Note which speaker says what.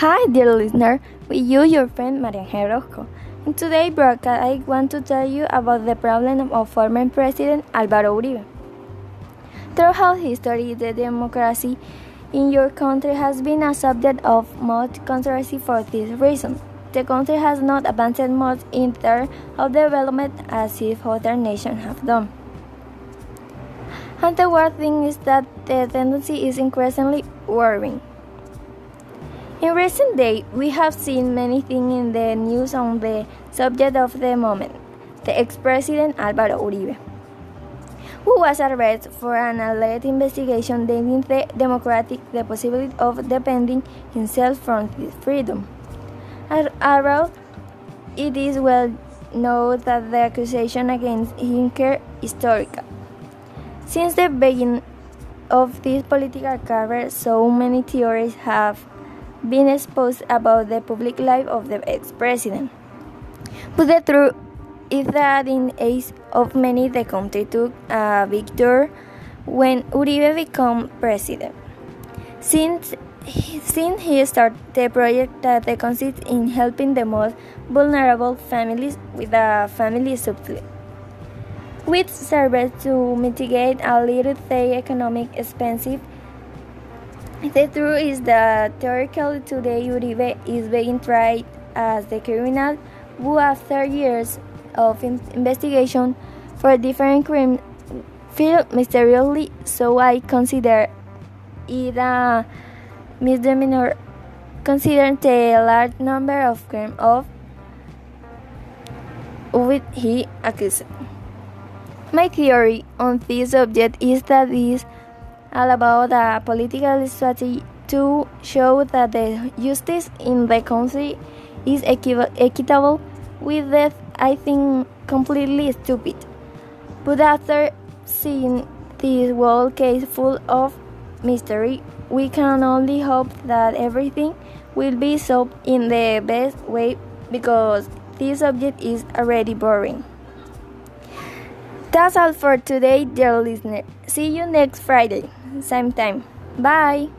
Speaker 1: Hi, dear listener. With you, your friend Maria Orozco. In today's broadcast, I want to tell you about the problem of former President Álvaro Uribe. Throughout history, the democracy in your country has been a subject of much controversy for this reason. The country has not advanced much in terms of development as if other nations have done. And the worst thing is that the tendency is increasingly worrying. In recent days, we have seen many things in the news on the subject of the moment the ex president Álvaro Uribe, who was arrested for an alleged investigation dating the democratic the possibility of defending himself from his freedom. Although it is well known that the accusation against him is historical. Since the beginning of this political career, so many theories have been exposed about the public life of the ex-president. But the truth is that in eyes of many, the country took uh, a victory when Uribe became president. Since since he started the project that consists in helping the most vulnerable families with a family subsidy, which serves to mitigate a little the economic expensive the truth is that theoretically today Uribe is being tried as the criminal who, after years of investigation for different crimes, failed mysteriously. So I consider it a misdemeanor, considering the large number of crimes of which he accused. My theory on this subject is that this all about a political strategy to show that the justice in the country is equitable with that I think completely stupid. But after seeing this whole case full of mystery, we can only hope that everything will be solved in the best way because this subject is already boring. That's all for today, dear listener. See you next Friday, same time. Bye.